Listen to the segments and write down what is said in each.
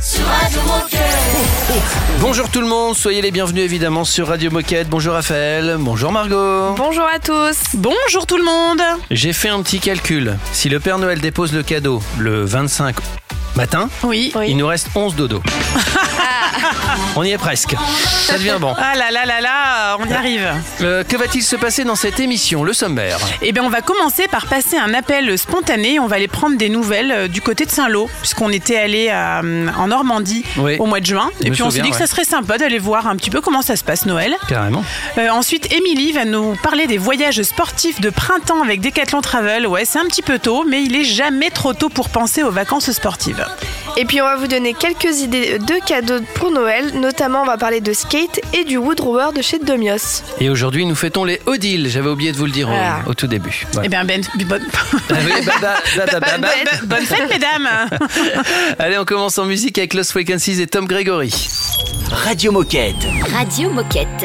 sur Radio Moquette. Bonjour tout le monde, soyez les bienvenus évidemment sur Radio Moquette. Bonjour Raphaël, bonjour Margot. Bonjour à tous. Bonjour tout le monde J'ai fait un petit calcul. Si le Père Noël dépose le cadeau le 25 matin, Oui. il nous reste 11 dodos. On y est presque. Ça devient bon. Ah là là là là, on y arrive. Euh, que va-t-il se passer dans cette émission Le sommaire? Eh bien, on va commencer par passer un appel spontané. On va aller prendre des nouvelles euh, du côté de Saint-Lô, puisqu'on était allé euh, en Normandie Oui. au mois de juin. Et puis on s'est dit que ouais. ça serait sympa d'aller voir un petit peu comment ça se passe Noël. Carrément. Euh, ensuite, Émilie va nous parler des voyages sportifs de printemps avec Decathlon Travel. Ouais, c'est un petit peu tôt, mais il est jamais trop tôt pour penser aux vacances sportives. Et puis on va vous donner quelques idées de cadeaux pour Noël. Notamment, on va parler de skate et du Wood Rower de chez Domios. Et aujourd'hui, nous fêtons les Odile. J'avais oublié de vous le dire au- Ah. au, tout début. Ouais. Eh bien, ben, bonne- bonne fête, mesdames Allez, on commence en musique avec Lost Frequencies et Tom Gregory. Radio Moquette. Radio Moquette.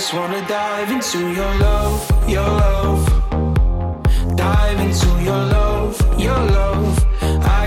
Just wanna dive into your love, your love. Dive into your love, your love.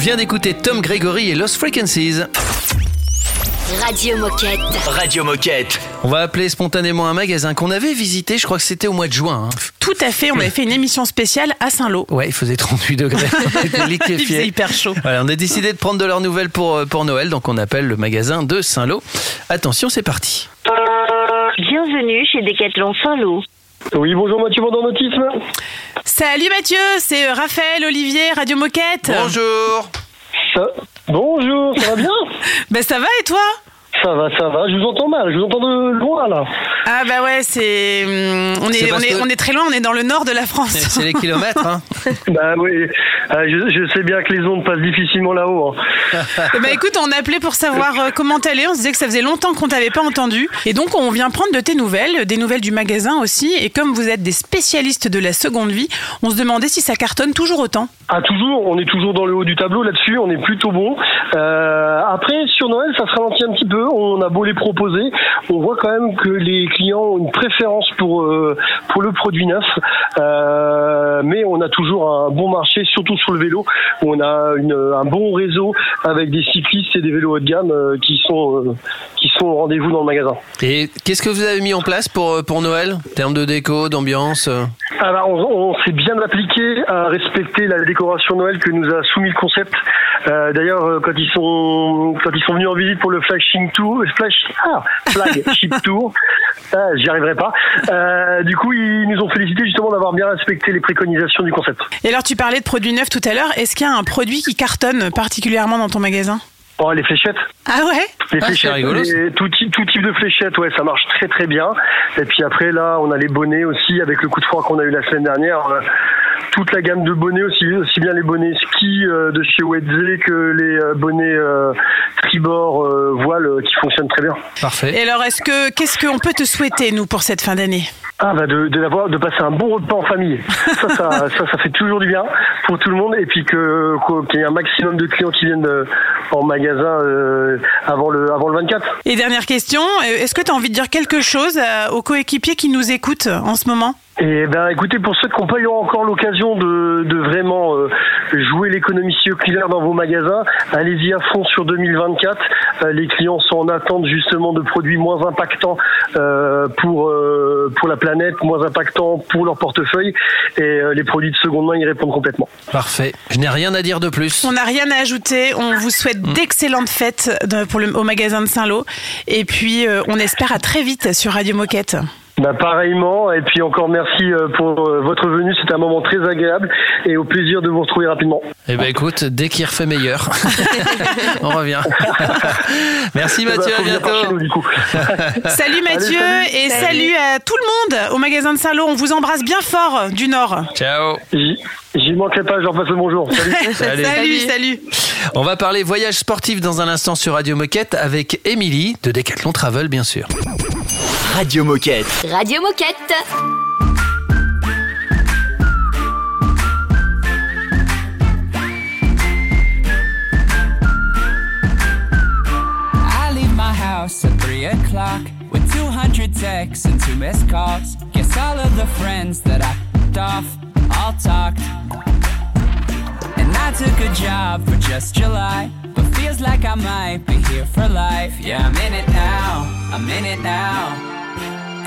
vient d'écouter Tom Gregory et Lost Frequencies. Radio Moquette. Radio Moquette. On va appeler spontanément un magasin qu'on avait visité, je crois que c'était au mois de juin. hein. Tout à fait, on avait fait une émission spéciale à Saint-Lô. Ouais, il faisait 38 degrés. On était Il liquéfiés. faisait hyper chaud. Voilà, on a décidé de prendre de leurs nouvelles pour, euh, pour Noël, donc on appelle le magasin de Saint-Lô. Attention, c'est parti. Bienvenue chez Decathlon Saint-Lô. Oui, bonjour Mathieu Vendornotisme. Salut Mathieu, c'est euh, Raphaël, Olivier, Radio Moquette. Bonjour Ça... Bonjour, ça va bien Ben ça va et toi? Ça va, ça va. Je vous entends mal, je vous entends de loin là. Ah bah ouais, c'est hum, on est on est que- on est très loin, on est dans le nord de la France. C'est les kilomètres, hein. Bah oui, euh, je, je sais bien que les ondes passent difficilement là-haut. hein. Ben, écoute, on appelait pour savoir euh, comment t'allais. On se disait que ça faisait longtemps qu'on t'avait pas entendu. Et donc, on vient prendre de tes nouvelles, des nouvelles du magasin aussi. Et comme vous êtes des spécialistes de la seconde vie, on se demandait si ça cartonne toujours autant. Ah toujours, on est toujours dans le haut du tableau là-dessus, on est plutôt bon. Euh, après sur Noël, ça se ralentit un petit peu. On a beau les proposer, on voit quand même que les clients ont une préférence pour euh, pour le produit neuf. Euh, mais on a toujours un bon marché, surtout sur le vélo. On a un bon réseau avec des cyclistes et des vélos haut de gamme euh, qui sont sont au rendez-vous dans le magasin. Et qu'est-ce que vous avez mis en place pour, euh, pour Noël? En termes de déco, d'ambiance euh? Alors, on, on s'est bien appliqué à respecter la décoration Noël que nous a soumis le concept. Euh, D'ailleurs, quand ils sont quand ils sont venus en visite pour le flagship tour, flash, ah, flagship tour, ah, j'y arriverai pas. Euh, du coup, ils nous ont félicité justement d'avoir bien respecté les préconisations du concept. Et alors, tu parlais de produits neufs tout à l'heure. Est-ce qu'il y a un produit qui cartonne particulièrement dans ton magasin? Oh, les fléchettes. Ah ouais Les Ah, fléchettes, rigolo, ça. les- tout, type, tout type de fléchettes, ouais, ça marche très très bien. Et puis après, là, on a les bonnets aussi, avec le coup de froid qu'on a eu la semaine dernière. Toute la gamme de bonnets, aussi, aussi bien les bonnets ski euh, de chez Wedze que les euh, bonnets euh, tribord euh, voile euh, qui fonctionnent très bien. Parfait. Et alors, est-ce que qu'est-ce qu'on peut te souhaiter, nous, pour cette fin d'année? Ah bah de, de, l'avoir- de passer un bon repas en famille. Ça ça, ça, ça fait toujours du bien pour tout le monde. Et puis que qu'il y ait un maximum de clients qui viennent en magasin euh, avant, le, avant le 24. Et dernière question, est-ce que tu as envie de dire quelque chose aux coéquipiers qui nous écoutent en ce moment? Et ben, écoutez, pour ceux qui n'ont pas eu encore l'occasion de, de vraiment euh, jouer l'économie circulaire dans vos magasins, allez-y à fond sur 2024. Euh, les clients sont en attente justement de produits moins impactants euh, pour euh, pour la planète, moins impactants pour leur portefeuille, et euh, les produits de seconde main y répondent complètement. Parfait. Je n'ai rien à dire de plus. On n'a rien à ajouter. On vous souhaite d'excellentes fêtes de- pour le, au magasin de Saint-Lô. Et puis, euh, on espère à très vite sur Radio Moquette. Bah, pareillement, et puis encore merci euh, pour euh, votre venue, c'était un moment très agréable et au plaisir de vous retrouver rapidement. Eh ben écoute, dès qu'il refait meilleur, on revient. Merci Eh ben, Mathieu, à bientôt. nous, du coup. Salut Mathieu salut. et Salut. salut à tout le monde au magasin de Saint-Lô. On vous embrasse bien fort du Nord. Ciao. J'y manquerai pas, je leur passe le bonjour. Salut. Salut. Salut, salut. On va parler voyage sportif dans un instant sur Radio Moquette avec Émilie de Decathlon Travel, bien sûr. Radio Moquette. Radio Moquette. I leave my house at 3 o'clock with 200 texts and two missed calls. Guess all of the friends that I f***ed off all talked. And I took a job for just July, but feels like I might be here for life. Yeah, I'm in it now, I'm in it now.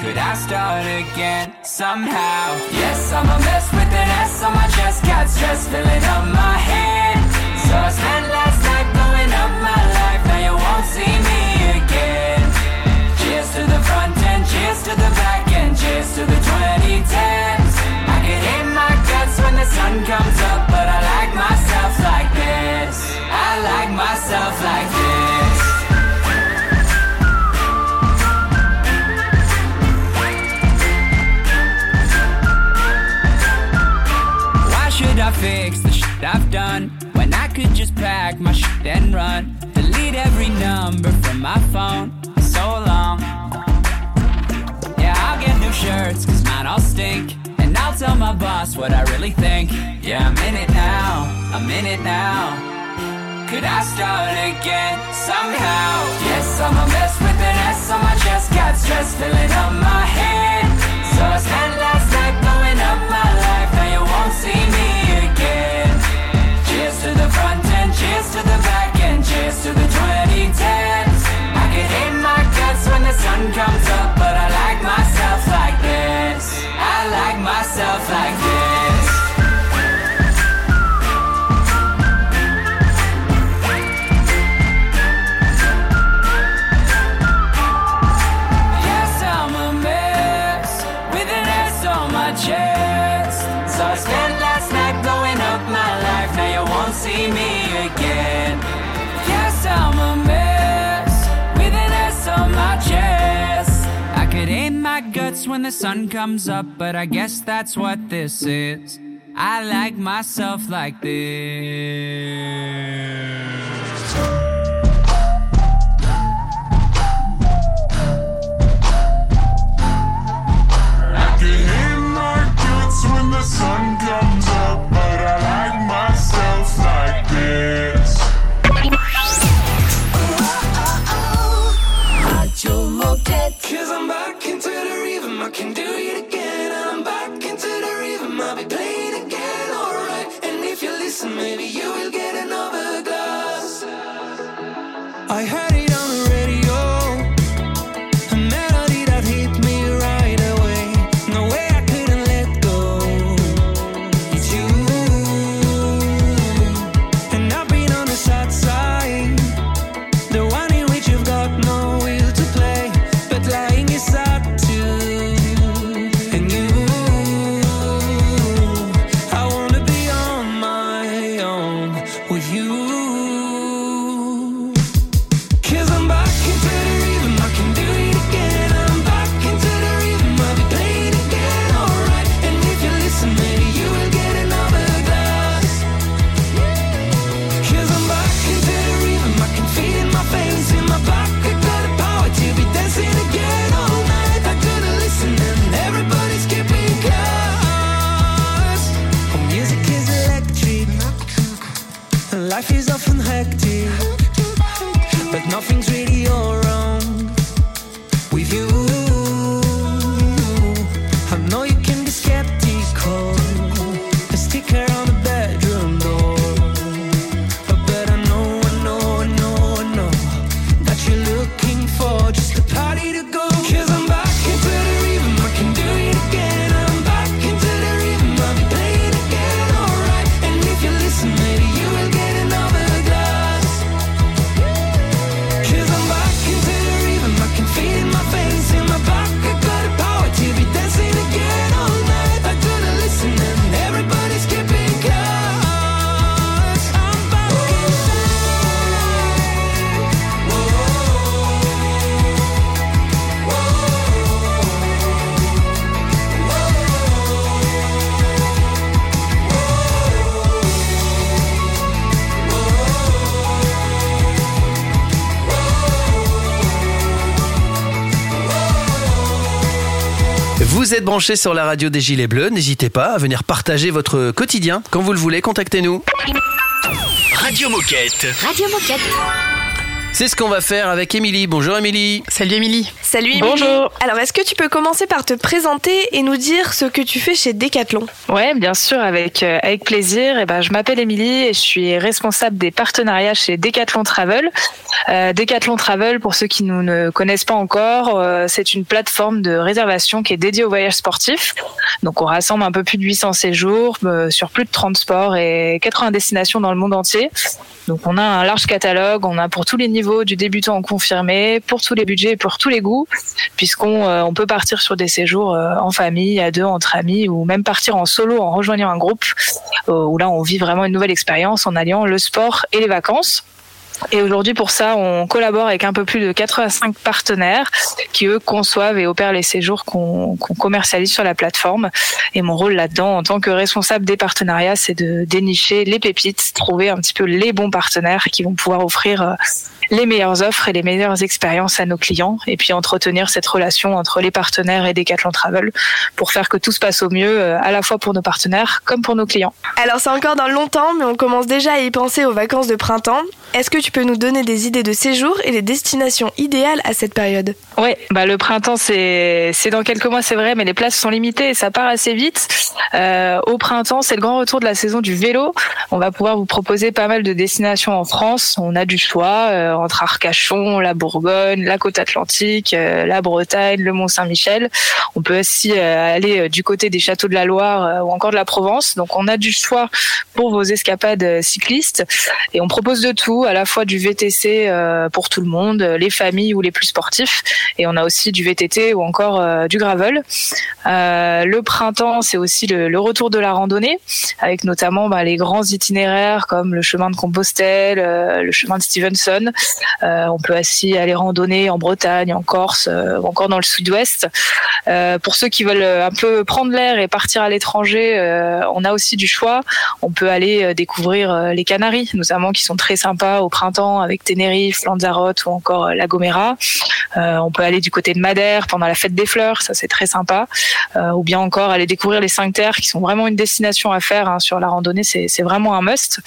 Could I start again somehow? Yes, I'm a mess with an S on my chest, got stress filling up my head. So I spent last night blowing up my life, now you won't see me again. Cheers to the front end, cheers to the back end, cheers to the 2010s. When the sun comes up, but I like myself like this. I like myself like this. Why should I fix the shit I've done when I could just pack my shit and run? Delete every number from my phone. So long. Yeah, I'll get new shirts, cause mine all stink. And I'll tell my boss what I really think. Yeah, I'm in it now. I'm in it now. Could I start again somehow? Yes, I'm a mess with an S on my chest. Got stress filling up my head. So I spent last night blowing up my life. Now you won't see me again. Cheers to the front end, cheers to the back end, cheers to the 2010s. I can hate my guts when the sun comes up, but I like myself like myself like this. Yes, I'm a mess with an S on my chest. So I spent last night blowing up my life. Now you won't see me. When the sun comes up, but I guess that's what this is. I like myself like this. I can hit my guts when the sun comes up, but I like myself like this. Radio Moquette. Cause I'm back maybe you will get another glass. I heard you. Êtes branchés sur la radio des Gilets Bleus, n'hésitez pas à venir partager votre quotidien quand vous le voulez, contactez-nous. Radio Moquette. Radio Moquette. C'est ce qu'on va faire avec Émilie. Bonjour Émilie. Salut Émilie. Salut Émilie. Alors, est-ce que tu peux commencer par te présenter et nous dire ce que tu fais chez Decathlon? Ouais, bien sûr, avec euh, avec plaisir. Et ben, je m'appelle Émilie et je suis responsable des partenariats chez Decathlon Travel. Euh, Decathlon Travel, pour ceux qui nous ne connaissent pas encore, euh, c'est une plateforme de réservation qui est dédiée aux voyages sportifs. Donc, on rassemble un peu plus de 800 séjours euh, sur plus de 30 sports et 80 destinations dans le monde entier. Donc, on a un large catalogue, on a pour tous les niveaux, du débutant confirmé, pour tous les budgets, pour tous les goûts, puisqu'on euh, on peut partir sur des séjours euh, en famille, à deux, entre amis, ou même partir en solo en rejoignant un groupe, euh, où là, on vit vraiment une nouvelle expérience en alliant le sport et les vacances. Et aujourd'hui, pour ça, on collabore avec un peu plus de 85 partenaires qui, eux, conçoivent et opèrent les séjours qu'on commercialise sur la plateforme. Et mon rôle là-dedans, en tant que responsable des partenariats, c'est de dénicher les pépites, trouver un petit peu les bons partenaires qui vont pouvoir offrir euh, les meilleures offres et les meilleures expériences à nos clients. Et puis entretenir cette relation entre les partenaires et Decathlon Travel pour faire que tout se passe au mieux, euh, à la fois pour nos partenaires comme pour nos clients. Alors, c'est encore dans longtemps, mais on commence déjà à y penser aux vacances de printemps. Est-ce que tu peux nous donner des idées de séjour et les destinations idéales à cette période Ouais, bah le printemps c'est dans quelques mois c'est vrai, mais les places sont limitées et ça part assez vite. Euh, au printemps, c'est le grand retour de la saison du vélo. On va pouvoir vous proposer pas mal de destinations en France. On a du choix euh, entre Arcachon, la Bourgogne, la côte atlantique, euh, la Bretagne, le Mont Saint-Michel. On peut aussi aller du côté des châteaux de la Loire ou encore de la Provence. Donc on a du choix pour vos escapades cyclistes et on propose de tout, à la fois du VTC euh, pour tout le monde, les familles ou les plus sportifs, et on a aussi du VTT ou encore euh, du gravel. Euh, le printemps, c'est aussi le, retour de la randonnée, avec notamment bah, les grands itinéraires comme le chemin de Compostelle, euh, le chemin de Stevenson, Euh, on peut aussi aller randonner en Bretagne, en Corse, euh, ou encore dans le sud-ouest. Euh, pour ceux qui veulent un peu prendre l'air et partir à l'étranger, euh, on a aussi du choix. On peut aller euh, découvrir euh, les Canaries, notamment qui sont très sympas au printemps avec Tenerife, Lanzarote ou encore euh, La Gomera. Euh, on peut aller du côté de Madère pendant la fête des fleurs, ça c'est très sympa. Euh, ou bien encore aller découvrir les cinq terres qui sont vraiment une destination à faire hein, sur la randonnée, c'est vraiment un must.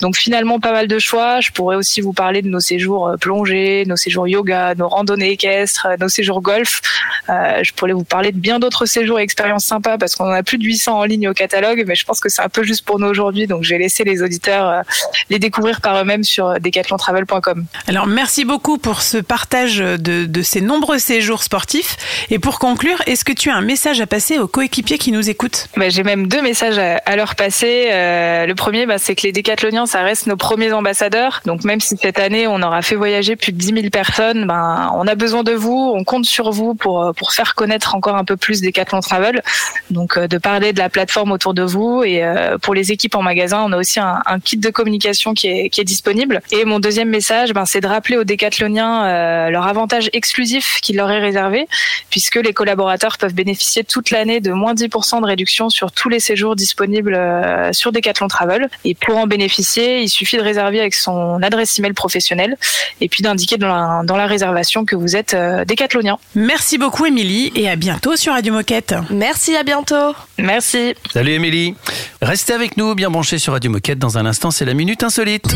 Donc finalement pas mal de choix. Je pourrais aussi vous parler de nos séjours plongée, nos séjours yoga, nos randonnées équestres, nos séjours golf. Je pourrais vous parler de bien d'autres séjours et expériences sympas parce qu'on en a plus de 800 en ligne au catalogue, mais je pense que c'est un peu juste pour nous aujourd'hui, donc j'ai laissé les auditeurs les découvrir par eux-mêmes sur euh, decathlontravel.com. Alors merci beaucoup pour ce partage de, de ces nombreux séjours sportifs. Et pour conclure, est-ce que tu as un message à passer aux coéquipiers qui nous écoutent? Bah, j'ai même deux messages à, à leur passer. Euh, le premier, bah, c'est que les décathloniens, ça reste nos premiers ambassadeurs. Donc même si cette année, on aura fait voyager plus de 10 000 personnes, ben, on a besoin de vous, on compte sur vous pour, euh, pour faire connaître encore un peu plus Decathlon Travel. Donc euh, de parler de la plateforme autour de vous. Et euh, pour les équipes en magasin, on a aussi un, un kit de communication qui est, qui est disponible. Et mon deuxième message, ben, c'est de rappeler aux décathloniens euh, leur avantage exclusif qui leur est réservé, puisque les collaborateurs peuvent bénéficier toute l'année de moins 10% de réduction sur tous les séjours disponibles euh, sur Decathlon Travel. Et pour en bénéficier, il suffit de réserver avec son adresse email professionnelle et puis d'indiquer dans la, dans la réservation que vous êtes euh, décathlonien. Merci beaucoup Émilie et à bientôt sur Radio Moquette. Merci, à bientôt. Merci. Salut Émilie. Restez avec nous, bien branchés sur Radio Moquette. Dans un instant, c'est la Minute Insolite.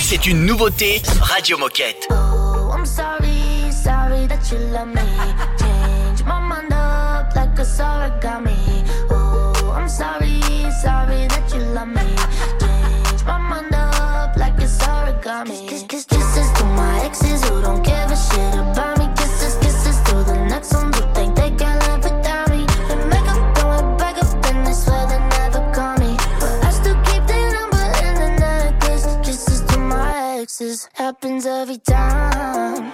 C'est une nouveauté Radio Moquette. I'm sorry, sorry that you love me. Change my mind up like a origami. Oh, I'm sorry, sorry that you love me. Exes happens every time.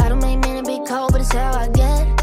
I don't make to be cold, but it's how I get.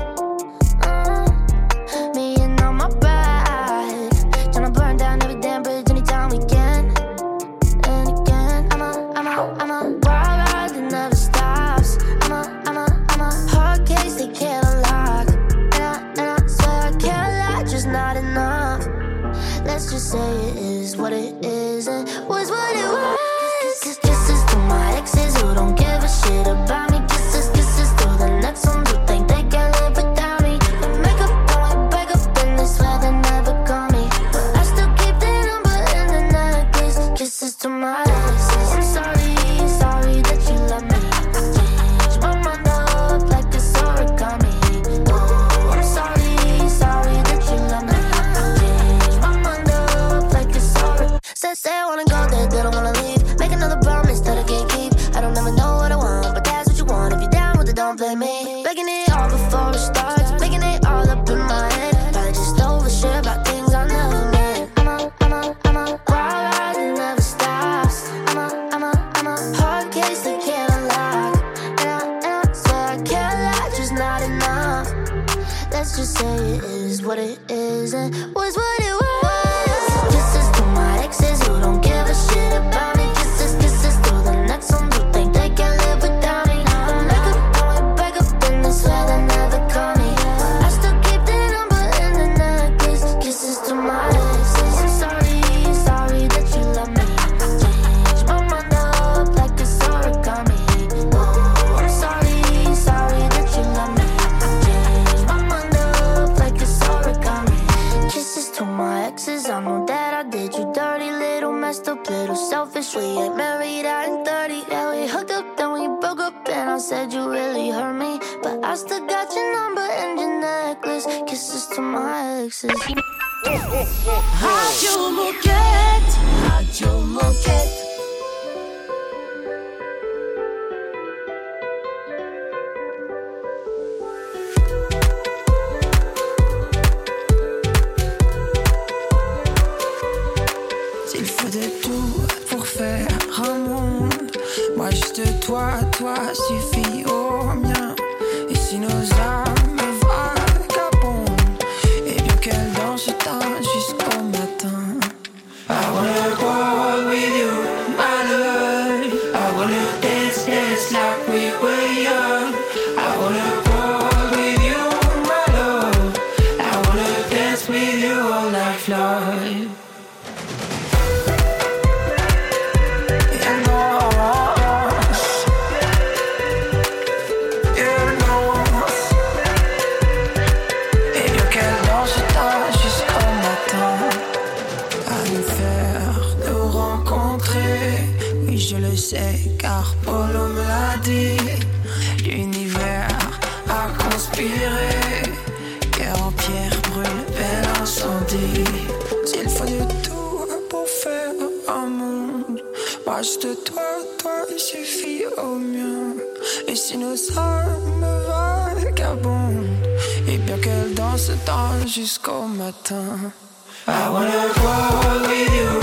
I still got your number and your necklace. Kisses to my exes. Radio Moquette. Radio Moquette. Jusqu'au matin. I wanna go with you,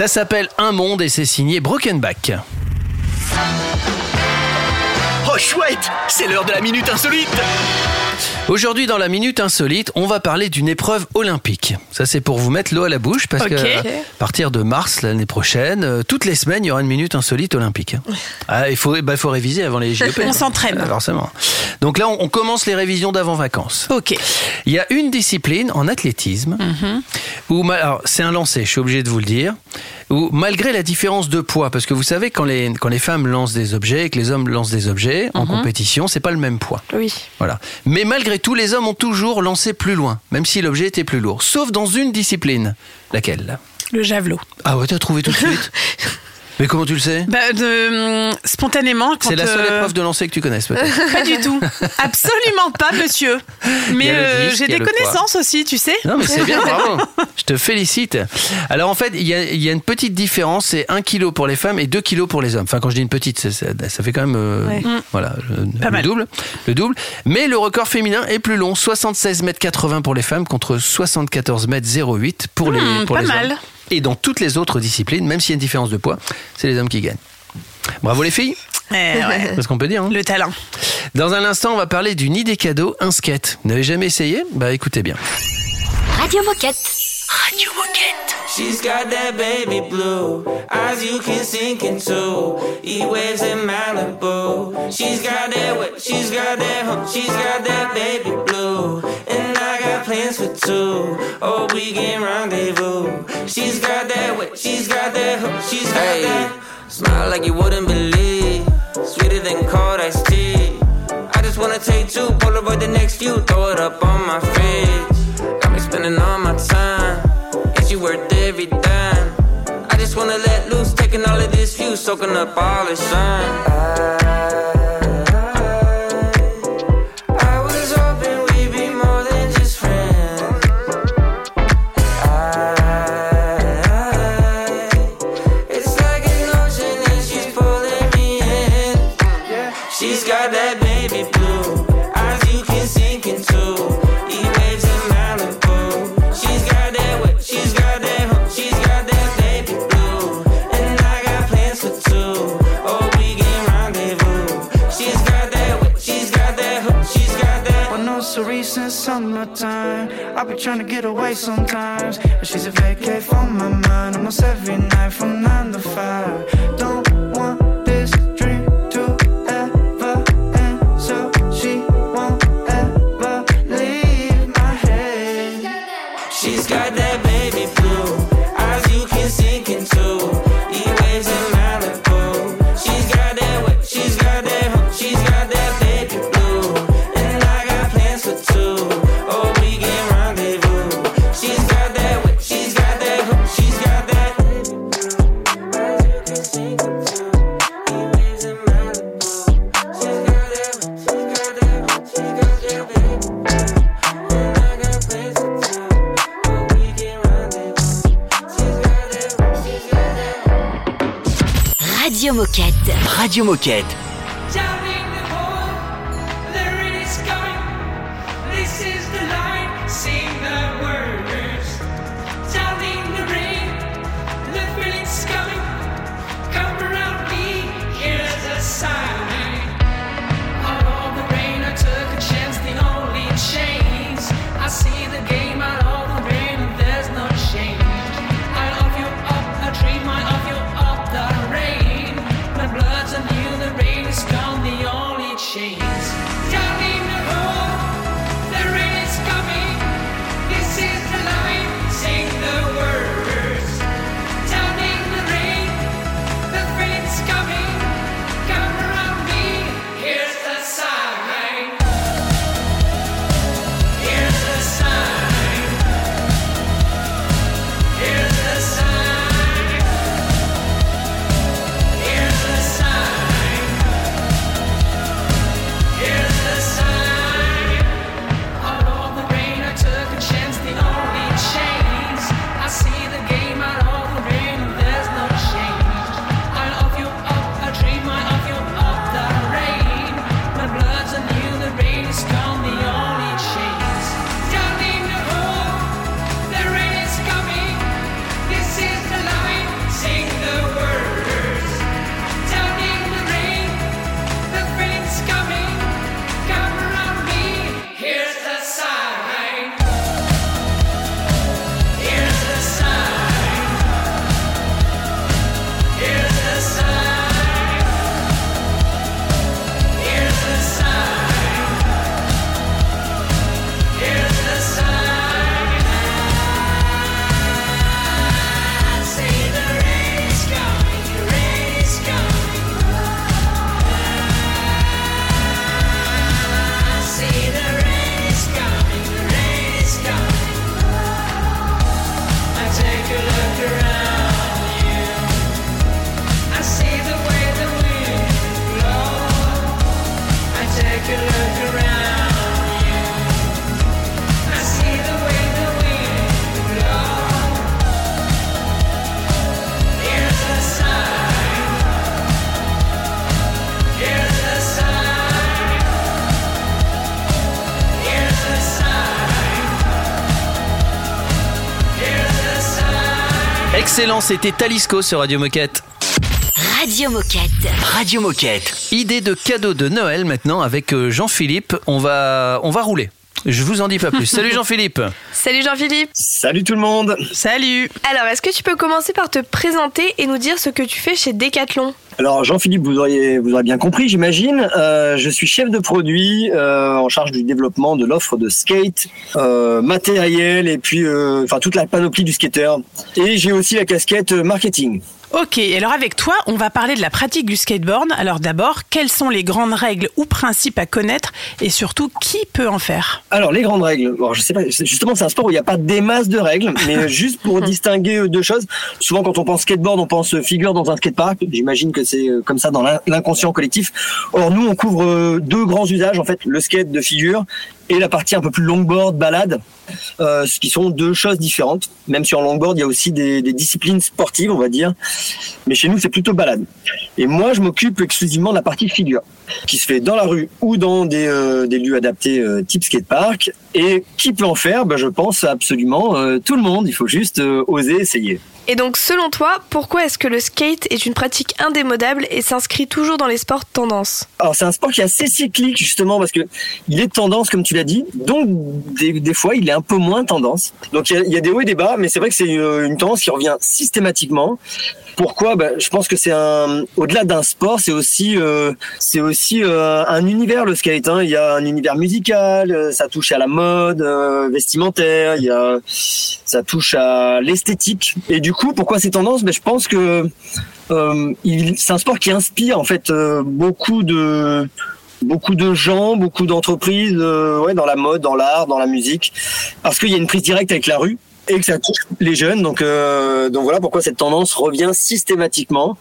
Ça s'appelle Un Monde et c'est signé Brokenback. Oh chouette, c'est l'heure de la minute insolite. Aujourd'hui, dans la Minute Insolite, on va parler d'une épreuve olympique. Ça, c'est pour vous mettre l'eau à la bouche, parce que à partir de mars l'année prochaine, euh, toutes les semaines, il y aura une Minute Insolite olympique. Ah, il faut, bah, faut réviser avant les JOP. On s'entraîne. Ah, Forcément. Donc là, on, on commence les révisions d'avant-vacances. Ok. Il y a une discipline en athlétisme Mhm. où, ma- alors, c'est un lancer, je suis obligé de vous le dire, où malgré la différence de poids, parce que vous savez, quand les, quand les femmes lancent des objets et que les hommes lancent des objets en Mhm. compétition, c'est pas le même poids. Oui. Voilà. Mais malgré tout, les hommes ont toujours lancé plus loin, même si l'objet était plus lourd. Sauf dans une discipline. Laquelle? Le javelot. Ah ouais, t'as trouvé tout de suite? Mais comment tu le sais Bah, de, hum, spontanément. C'est la seule euh, épreuve de lancer que tu connaisses peut-être. Pas du tout. Absolument pas, monsieur. Mais euh, j'ai des poids. connaissances aussi, tu sais. Non mais c'est bien, bravo. Je te félicite. Alors en fait, il y a, il y a une petite différence, c'est 1 kg pour les femmes et 2 kg pour les hommes. Enfin quand je dis une petite, ça fait quand même euh, Ouais. Mm. voilà, le, Pas le mal. double, le double. Mais le record féminin est plus long, 76 mètres 80 pour les femmes contre 74 mètres 08 pour les Hmm, pour pas les mal. hommes. Et dans toutes les autres disciplines, même s'il y a une différence de poids, c'est les hommes qui gagnent. Bravo les filles. Eh, ouais. C'est ce qu'on peut dire. hein. Le talent. Dans un instant, on va parler d'une idée cadeau, un skate. Vous n'avez jamais essayé? Bah écoutez bien. Radio Moquette. Radio Moquette. She's got that baby blue, eyes you can sink into. E waves in Malibu. She's got that wet, she's got that hump, she's got that baby blue. And I got plans for two. Oh, we can rendezvous. She's got that wet, she's got that hump, she's got Hey, that. smile like you wouldn't believe. Sweeter than cold iced tea. I just wanna take two, Polaroid the next few, throw it up on my fridge. Got me spending all my time. Every dime? I just wanna let loose, taking all of this view, soaking up all the sun. I summertime. I be trying to get away sometimes. But she's a vacate from my mind almost every night from nine to five. Don't Radio Moquette. C'était Talisco sur Radio Moquette. Radio Moquette. Radio Moquette. Idée de cadeau de Noël maintenant avec euh, Jean-Philippe. On va, on va rouler. Je vous en dis pas plus. Salut Jean-Philippe. Salut Jean-Philippe. Salut tout le monde. Salut. Alors, est-ce que tu peux commencer par te présenter et nous dire ce que tu fais chez Decathlon? Alors Jean-Philippe, vous auriez, vous aurez bien compris, j'imagine. Euh, je suis chef de produit euh, en charge du développement de l'offre de skate, euh, matériel et puis euh, enfin toute la panoplie du skater. Et j'ai aussi la casquette marketing. Ok, alors avec toi, on va parler de la pratique du skateboard. Alors d'abord, quelles sont les grandes règles ou principes à connaître et surtout qui peut en faire? Alors les grandes règles. Bon, je sais pas. Justement, c'est un sport où il n'y a pas des masses de règles, mais juste pour distinguer euh, deux choses. Souvent, quand on pense skateboard, on pense euh, figure dans un skatepark. J'imagine que c'est euh, comme ça dans l'in- l'inconscient collectif. Or, nous, on couvre deux grands usages en fait, le skate de figure et la partie un peu plus longboard, balade, euh, ce qui sont deux choses différentes. Même en longboard, il y a aussi des, disciplines sportives, on va dire. Mais chez nous, c'est plutôt balade. Et moi, je m'occupe exclusivement de la partie figure, qui se fait dans la rue ou dans des, euh, des lieux adaptés euh, type skatepark. Et qui peut en faire? Ben, Je pense absolument euh, tout le monde. Il faut juste oser essayer. Et donc, selon toi, pourquoi est-ce que le skate est une pratique indémodable et s'inscrit toujours dans les sports tendance Alors c'est un sport qui est assez cyclique justement parce que il est tendance comme tu l'as dit, donc des, fois il est un peu moins tendance. Donc il y a, des hauts et des bas, mais c'est vrai que c'est une, une tendance qui revient systématiquement. Pourquoi ben, Je pense que c'est un au-delà d'un sport, c'est aussi euh, c'est aussi euh, un univers le skate. Hein. Il y a un univers musical, euh, ça touche à la mode vestimentaire, il y a ça touche à l'esthétique. Et du coup, pourquoi c'est tendance ben, je pense que c'est un sport qui inspire en fait beaucoup de beaucoup de gens, beaucoup d'entreprises, ouais, dans la mode, dans l'art, dans la musique, parce qu'il y a une prise directe avec la rue et que ça touche les jeunes. Donc, euh, donc voilà pourquoi cette tendance revient systématiquement.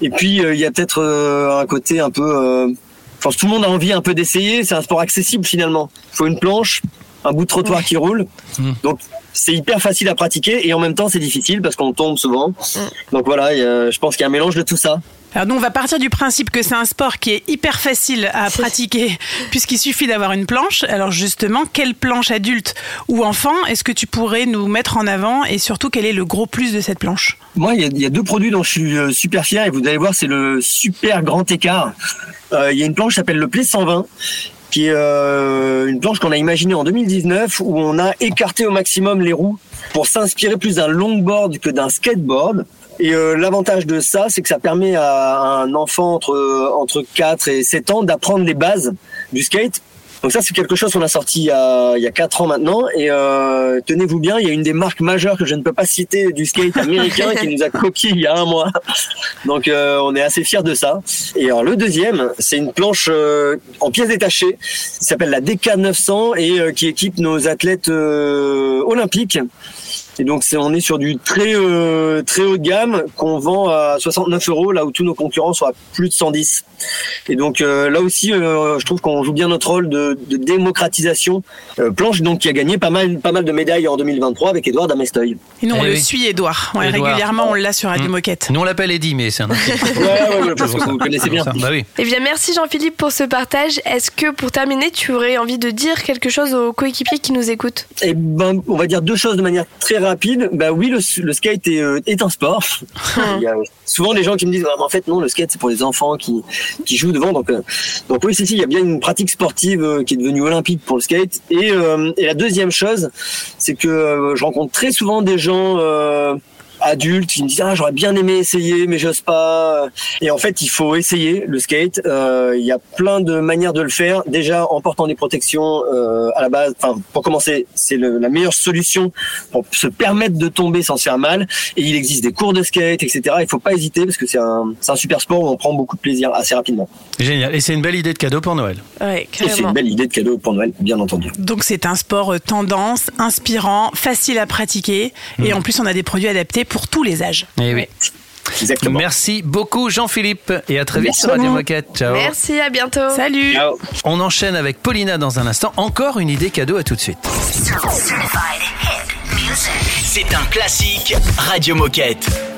Et puis euh, il y a peut-être euh, un côté un peu, euh, je pense que tout le monde a envie un peu d'essayer. C'est un sport accessible finalement. Il faut une planche, un bout de trottoir qui roule. Donc c'est hyper facile à pratiquer et en même temps c'est difficile parce qu'on tombe souvent. Donc voilà, il y a- je pense qu'il y a un mélange de tout ça. Alors nous, on va partir du principe que c'est un sport qui est hyper facile à pratiquer puisqu'il suffit d'avoir une planche. Alors justement, quelle planche adulte ou enfant est-ce que tu pourrais nous mettre en avant et surtout quel est le gros plus de cette planche? Moi, il y, a, il y a deux produits dont je suis euh, super fier et vous allez voir, c'est le super grand écart. Euh, il y a une planche qui s'appelle le Play 120 qui est euh, une planche qu'on a imaginée en 2019 où on a écarté au maximum les roues pour s'inspirer plus d'un longboard que d'un skateboard. Et euh, l'avantage de ça, c'est que ça permet à un enfant entre, entre 4 et 7 ans d'apprendre les bases du skate. Donc ça, c'est quelque chose qu'on a sorti il y a, il y a 4 ans maintenant. Et euh, tenez-vous bien, il y a une des marques majeures que je ne peux pas citer du skate américain qui nous a copié il y a un mois. Donc euh, on est assez fiers de ça. Et alors le deuxième, c'est une planche euh, en pièces détachées qui s'appelle la DK900 et euh, qui équipe nos athlètes euh, olympiques. Et donc c'est on est sur du très euh, très haut de gamme qu'on vend à 69 euros là où tous nos concurrents sont à plus de 110. Et donc euh, là aussi euh, je trouve qu'on joue bien notre rôle de, de démocratisation. Euh, planche donc qui a gagné pas mal pas mal de médailles en 2023 avec Edouard Damestoy. Et nous, on Eh le oui. suit, Edouard. Ouais, régulièrement, on l'a sur Radio Hmm. Moquette. Nous on l'appelle Eddie, mais c'est un. Ouais, ouais, ouais, parce que vous le connaissez bien. Bah oui. Eh bien, merci Jean-Philippe pour ce partage. Est-ce que pour terminer, tu aurais envie de dire quelque chose aux coéquipiers qui nous écoutent? Eh ben, on va dire deux choses de manière très rapide. Bah oui, le, le skate est, euh, est un sport. Il y a souvent des gens qui me disent, Ah, en fait non, le skate c'est pour les enfants qui qui jouent devant. Donc euh, donc oui, si si, il y a bien une pratique sportive euh, qui est devenue olympique pour le skate. Et et la deuxième chose, c'est que je rencontre très souvent des gens. Adultes qui me disent ah j'aurais bien aimé essayer mais j'ose pas. Et en fait il faut essayer le skate. Euh, il y a plein de manières de le faire. Déjà en portant des protections euh, à la base enfin pour commencer c'est le- la meilleure solution pour se permettre de tomber sans se faire mal. Et il existe des cours de skate etc il faut pas hésiter parce que c'est un c'est un super sport où on prend beaucoup de plaisir assez rapidement. Génial. Et c'est une belle idée de cadeau pour Noël. Ouais, et c'est une belle idée de cadeau pour Noël bien entendu. Donc c'est un sport euh, tendance, inspirant, facile à pratiquer. Et en plus on a des produits adaptés pour tous les âges. Eh oui. Exactement. Merci beaucoup Jean-Philippe et à très vite Merci sur Radio. Moquette. Ciao. Merci, à bientôt. Salut On enchaîne avec Paulina dans un instant. Encore une idée cadeau à tout de suite. C'est un classique Radio Moquette.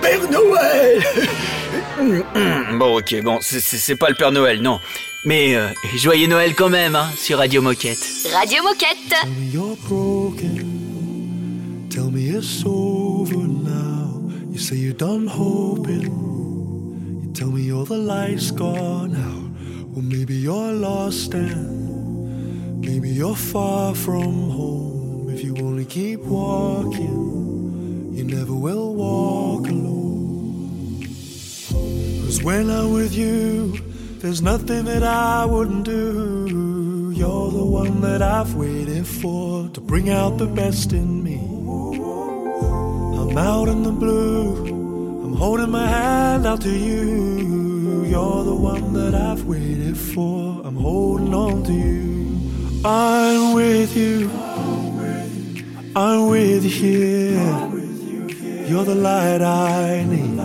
Père Noël Bon, ok, bon, c'est- pas le Père Noël, non. Mais euh, joyeux Noël quand même, hein, sur Radio Moquette. Radio Moquette. You're broken. Tell me it's over now. You say you're done hoping. You tell me all the lights gone out. Well, maybe you're lost and maybe you're far from home. If you only keep walking, you never will walk alone. Cause when I'm with you, there's nothing that I wouldn't do. You're the one that I've waited for to bring out the best in me. I'm out in the blue, I'm holding my hand out to you. You're the one that I've waited for, I'm holding on to you. I'm with you, I'm with you here. You're the light I need.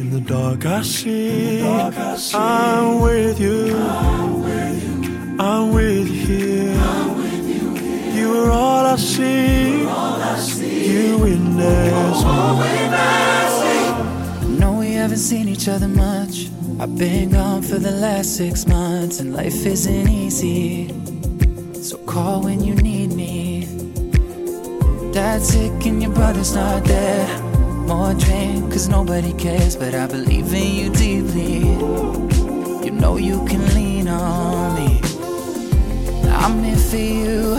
In the dark I see. I'm with you. I'm with you here. You are all I see. You witness me. know we haven't seen each other much. I've been gone for the last six months, and life isn't easy. So call when you need. Dad's sick and your brother's not there. More drink, cause nobody cares, but I believe in you deeply. You know you can lean on me. I'm here for you,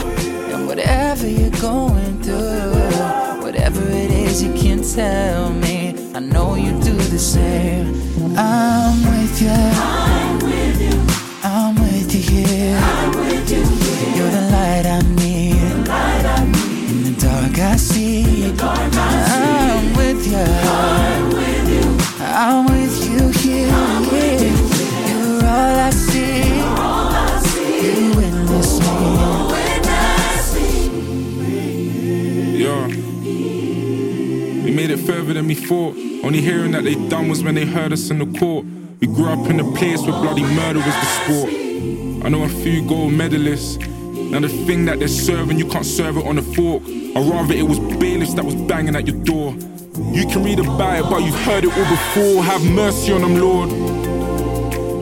and whatever you're going through, whatever it is, you can tell me. I know you do the same. I'm with you. Thought. Only hearing that they done was when they heard us in the court. We grew up in a place where bloody murder was the sport. I know a few gold medalists. Now the thing that they're serving, you can't serve it on a fork. Or rather, it was bailiffs that was banging at your door. You can read about it, but you've heard it all before. Have mercy on them, Lord.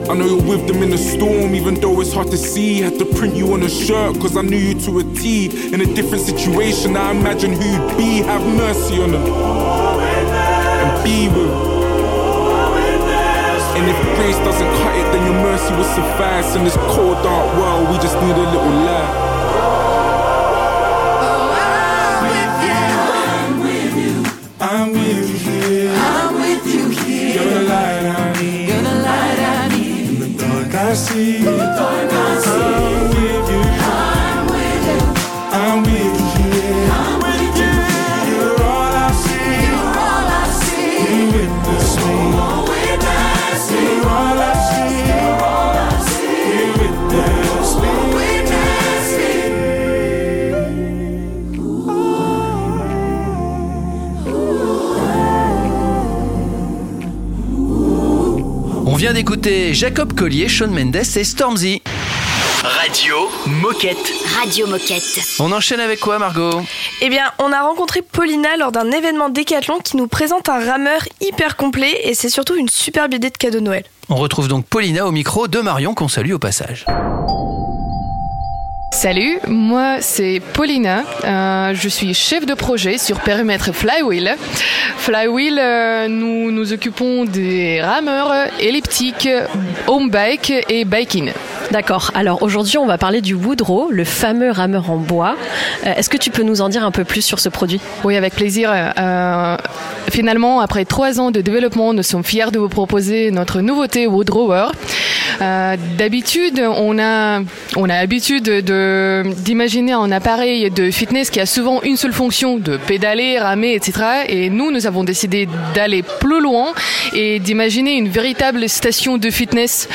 I know you're with them in the storm, even though it's hard to see. Had to print you on a shirt, cause I knew you to a T. In a different situation, I imagine who you'd be. Have mercy on them. Be with. And if grace doesn't cut it, then your mercy will suffice. In this cold, dark world, we just need a little light. I'm with you. I'm with you here. You're the light I need. You're the light I need. In the dark I see. D'écouter Jacob Collier, Sean Mendes et Stormzy. Radio Moquette. Radio Moquette. On enchaîne avec quoi, Margot? Eh bien, on a rencontré Paulina lors d'un événement Décathlon qui nous présente un rameur hyper complet et c'est surtout une superbe idée de cadeau de Noël. On retrouve donc Paulina au micro de Marion qu'on salue au passage. Salut, moi c'est Paulina, Euh, je suis chef de projet sur périmètre Flywheel. Flywheel, euh, nous nous occupons des rameurs elliptiques, home bike et biking. D'accord. Alors aujourd'hui, on va parler du Woodrow, le fameux rameur en bois. Euh, Est-ce que tu peux nous en dire un peu plus sur ce produit? Oui, avec plaisir. Finalement, après trois ans de développement, nous sommes fiers de vous proposer notre nouveauté Woodrower. D'habitude, on a on a l'habitude de d'imaginer un appareil de fitness qui a souvent une seule fonction de pédaler, ramer, etc. Et nous, nous avons décidé d'aller plus loin et d'imaginer une véritable station de fitness.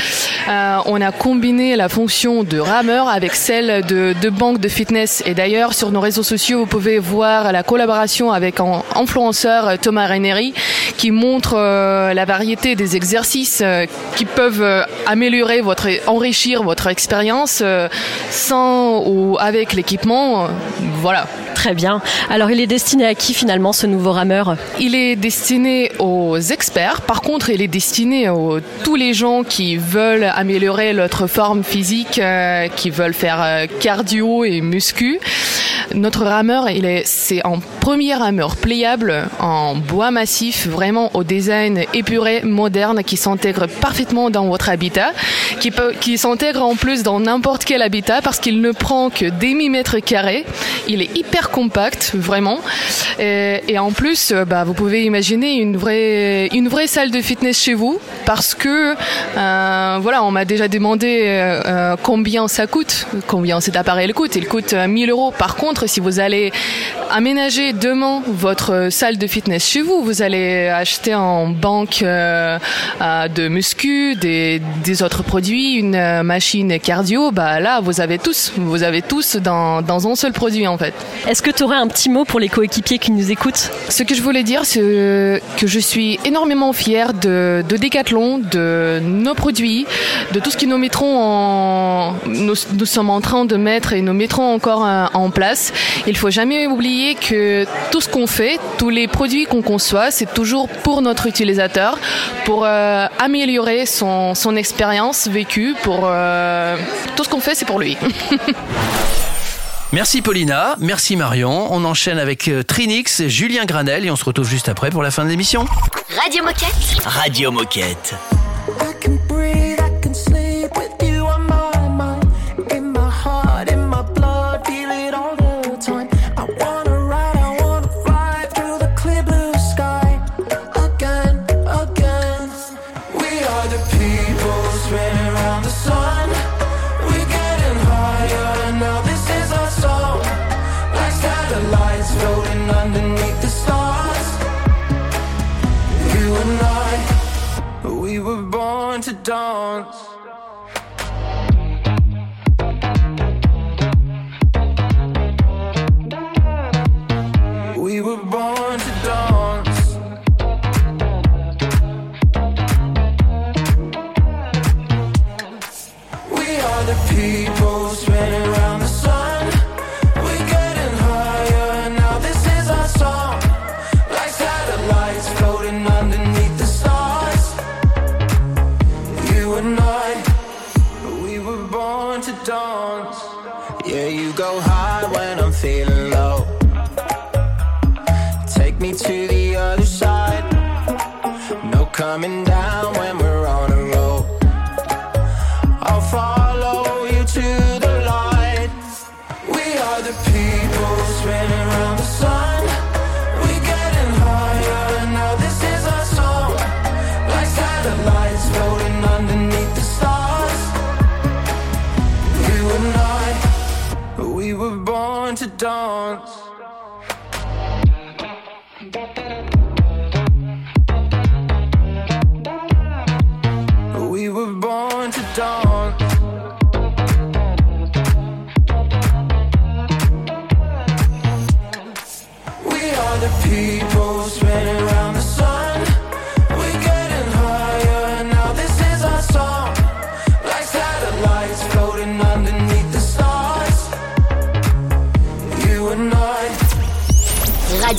Euh, on a combiné la fonction de rameur avec celle de, de banque de fitness. Et d'ailleurs, sur nos réseaux sociaux, vous pouvez voir la collaboration avec un influenceur euh, Thomas Ranieri qui montre euh, la variété des exercices euh, qui peuvent euh, améliorer votre, enrichir votre expérience euh, ou avec l'équipement. euh, voilà. Très bien. Alors il est destiné à qui finalement ce nouveau rameur? Il est destiné aux experts. Par contre, il est destiné à tous les gens qui veulent améliorer notre forme physique, euh, qui veulent faire euh, cardio et muscu. Notre rameur, il est, c'est un premier rameur pliable en bois massif, vraiment au design épuré, moderne, qui s'intègre parfaitement dans votre habitat, qui qui s'intègre en plus dans n'importe quel habitat parce qu'il ne prend que des millimètres carrés. Il est hyper compact, vraiment. Et, en plus, bah, vous pouvez imaginer une vraie, une vraie salle de fitness chez vous parce que, euh, voilà, on m'a déjà demandé euh, euh, combien ça coûte, combien cet appareil coûte. Il coûte euh, 1000 euros. Par contre, si vous allez aménager demain votre salle de fitness chez vous, vous allez acheter en banque euh, euh, de muscu, des, des autres produits, une euh, machine cardio, bah là, vous avez tous, vous avez tous dans, dans un seul produit en fait. Est-ce que tu aurais un petit mot pour les coéquipiers qui nous écoutent? Ce que je voulais dire, c'est que je suis énormément fière de, de Decathlon, de nos produits, de tout ce que nous mettrons en, nous, nous sommes en train de mettre et nous mettrons encore euh, en place. Il faut jamais oublier que tout ce qu'on fait, tous les produits qu'on conçoit, c'est toujours pour notre utilisateur, pour euh, améliorer son, son expérience vécue, pour euh, tout ce qu'on fait, c'est pour lui. Merci Paulina, merci Marion. On enchaîne avec euh, Trinix, Julien Granel et on se retrouve juste après pour la fin de l'émission. Radio Moquette. Radio Moquette. people spinning around.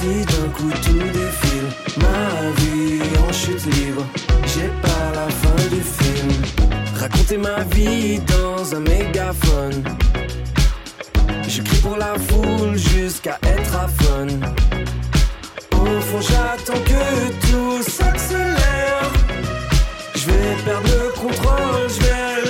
Si d'un coup tout défile Ma vie en chute libre, j'ai pas la fin du film. Raconter ma vie dans un mégaphone. Je crie pour la foule jusqu'à être aphone. Au fond, j'attends que tout s'accélère. Je vais perdre le contrôle, je vais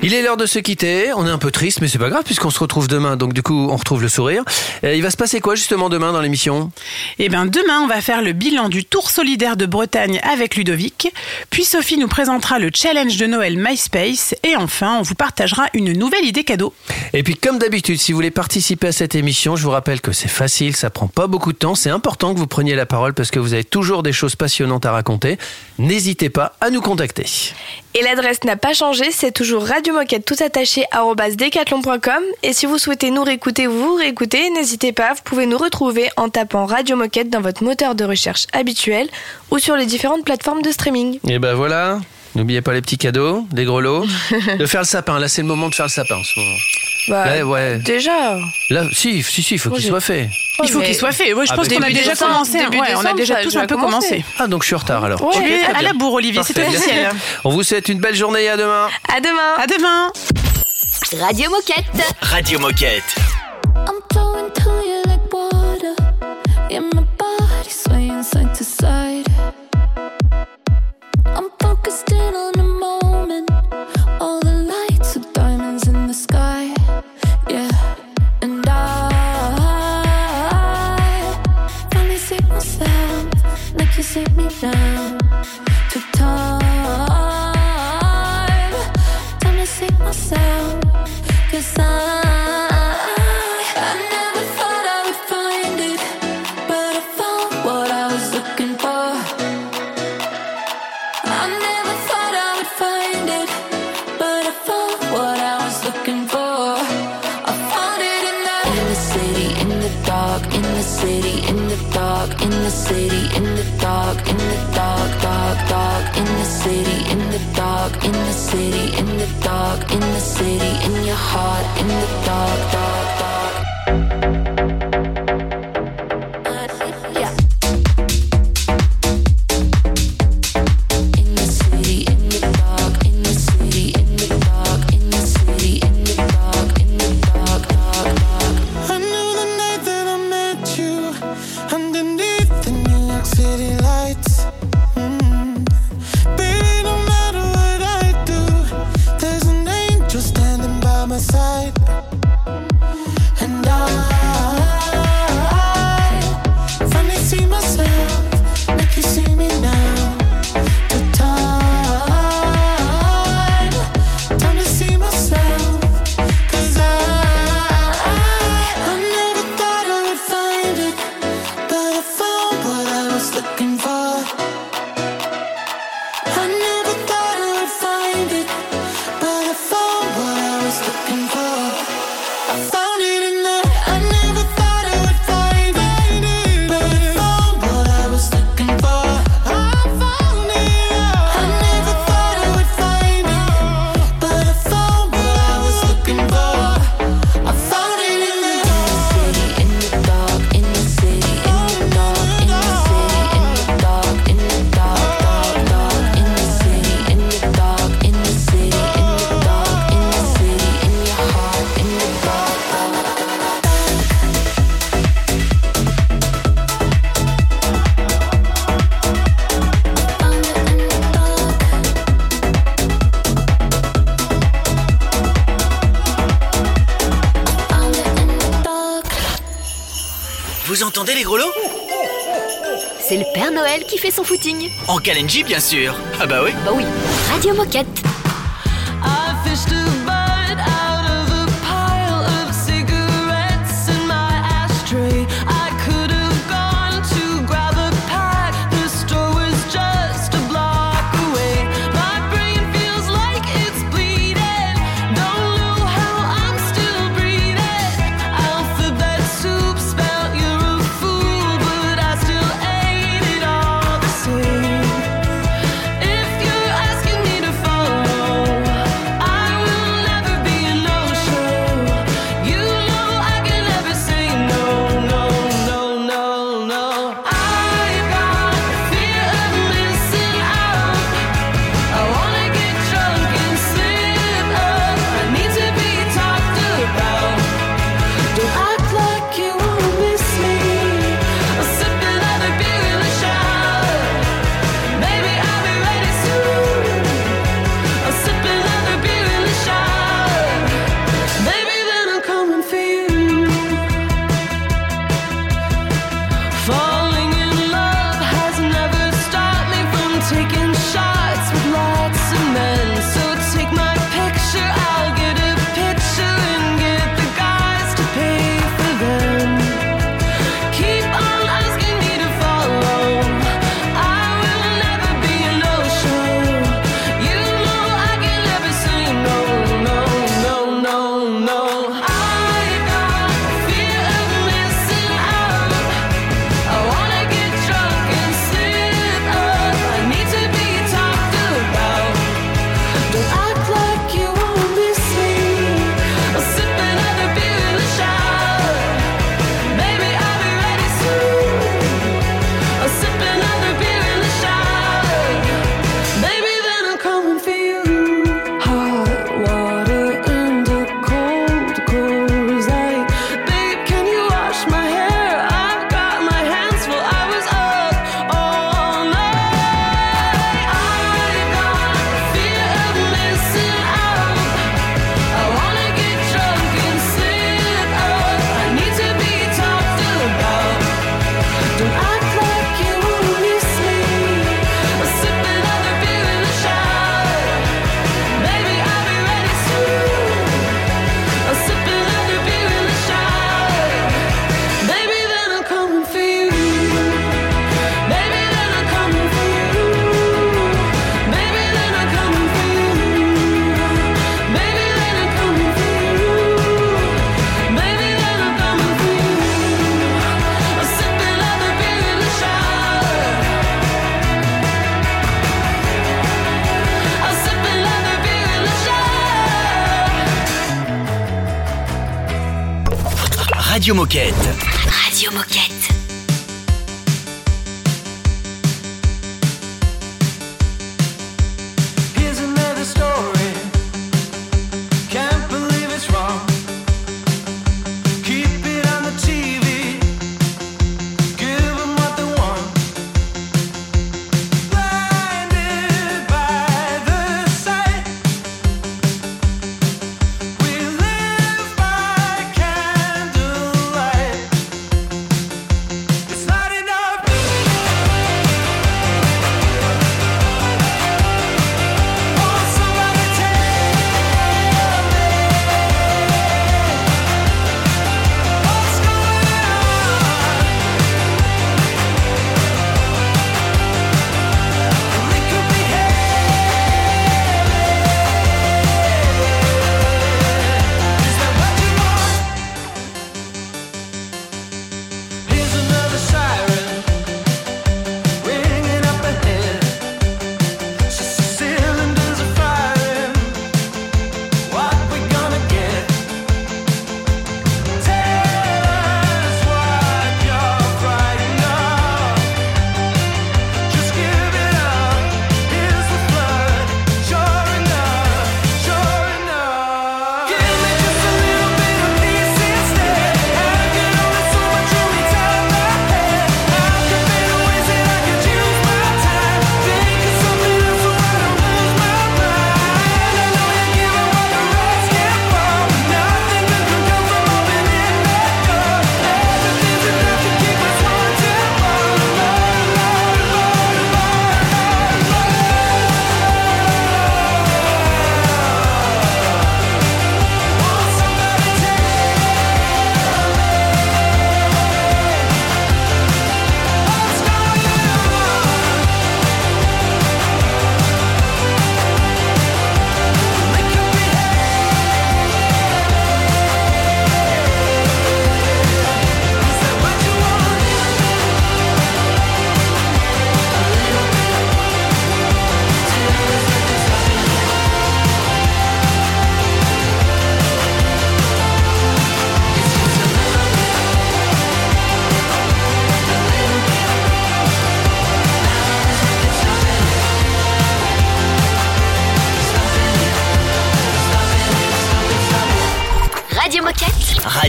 Il est l'heure de se quitter. On est un peu triste, mais c'est pas grave puisqu'on se retrouve demain. Donc du coup, on retrouve le sourire. Euh, il va se passer quoi justement demain dans l'émission? Eh bien, demain, on va faire le bilan du Tour solidaire de Bretagne avec Ludovic. Puis Sophie nous présentera le challenge de Noël MySpace. Et enfin, on vous partagera une nouvelle idée cadeau. Et puis comme d'habitude, si vous voulez participer à cette émission, je vous rappelle que c'est facile, ça prend pas beaucoup de temps. C'est important que vous preniez la parole parce que vous avez toujours des choses passionnantes à raconter. N'hésitez pas à nous contacter. Et l'adresse n'a pas changé, c'est toujours Radio Moquette tout attaché decathlon.com. Et si vous souhaitez nous réécouter ou vous réécouter, n'hésitez pas, vous pouvez nous retrouver en tapant Radio Moquette dans votre moteur de recherche habituel ou sur les différentes plateformes de streaming. Et ben voilà. N'oubliez pas les petits cadeaux, des gros lots. de faire le sapin. Là, c'est le moment de faire le sapin en ce moment. Bah, Ouais, ouais. Déjà. Là, si, si, si, il faut qu'il soit fait. Il faut qu'il soit fait. Ouais, je Ah, pense bah, qu'on a déjà décembre, commencé. début Ouais, on a déjà tous un peu commencé. commencé. Ah, donc je suis en retard alors. Tu Ok, es très à la bourre, Olivier, c'est officiel. merci. On vous souhaite une belle journée et à demain. À demain. À demain. Radio Moquette. Radio Moquette. Myself. Cause I, heart, in the dark. Attendez les grelots C'est le Père Noël qui fait son footing. En Kalenji, bien sûr. Ah bah oui. Bah oui. Radio Moquette.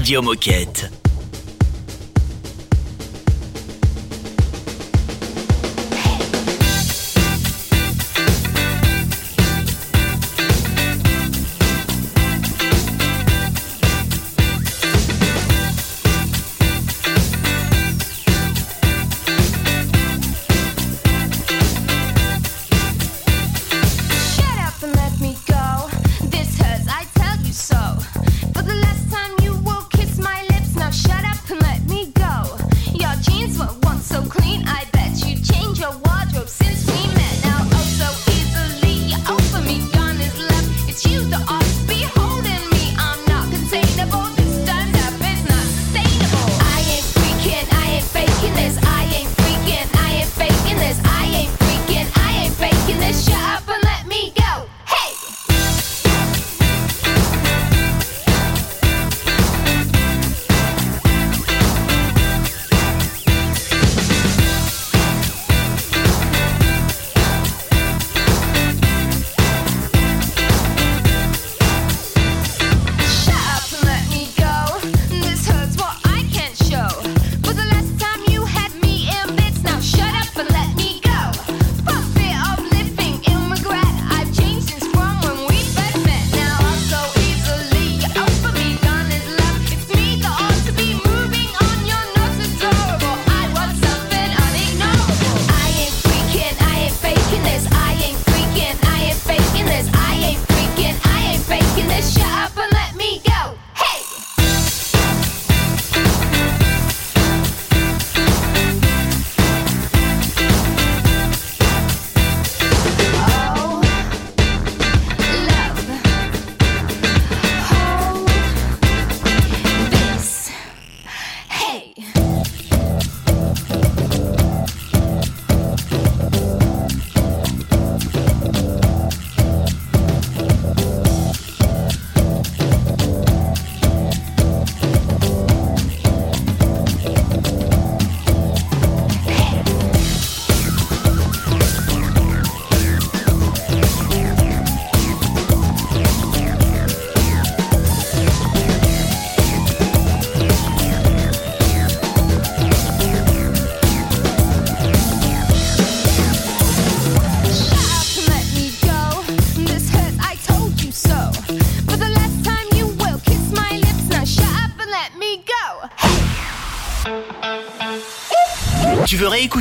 Radio Moquette.